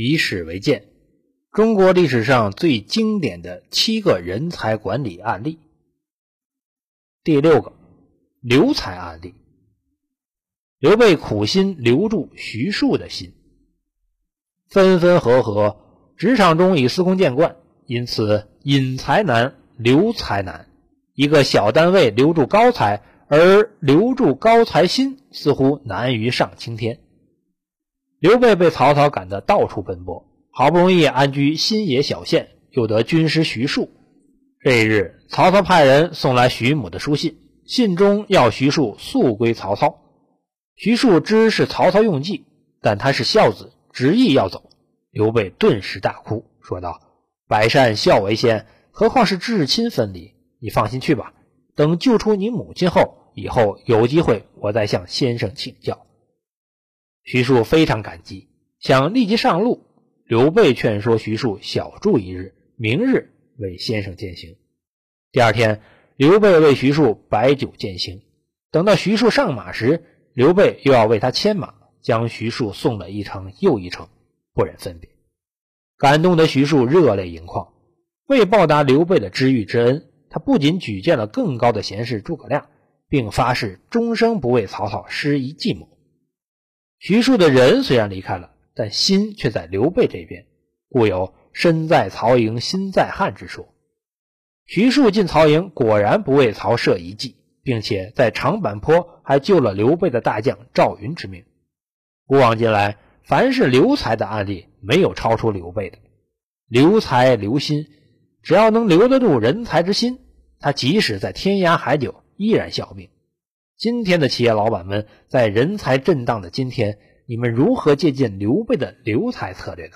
以史为鉴，中国历史上最经典的七个人才管理案例。第六个，留才案例。刘备苦心留住徐庶的心。分分合合，职场中已司空见惯，因此引才难，留才难。一个小单位留住高才，而留住高才心，似乎难于上青天。刘备被曹操赶得到处奔波，好不容易安居新野小县，又得军师徐庶。这一日，曹操派人送来徐母的书信，信中要徐庶速归曹操。徐庶知是曹操用计，但他是孝子，执意要走。刘备顿时大哭，说道：“百善孝为先，何况是至亲分离？”你放心去吧，等救出你母亲后，以后有机会我再向先生请教。徐庶非常感激，想立即上路。刘备劝说徐庶小住一日，明日为先生饯行。第二天，刘备为徐庶摆酒饯行。等到徐庶上马时，刘备又要为他牵马，将徐庶送了一程又一程，不忍分别。感动的徐庶热泪盈眶，为报答刘备的知遇之恩。他不仅举荐了更高的贤士诸葛亮，并发誓终生不为曹操施一计谋。徐庶的人虽然离开了，但心却在刘备这边，故有“身在曹营心在汉”之说。徐庶进曹营，果然不为曹设一计，并且在长坂坡还救了刘备的大将赵云之命。古往今来，凡是留才的案例，没有超出刘备的。留才留心。只要能留得住人才之心，他即使在天涯海角依然效命。今天的企业老板们，在人才震荡的今天，你们如何借鉴刘备的留才策略呢？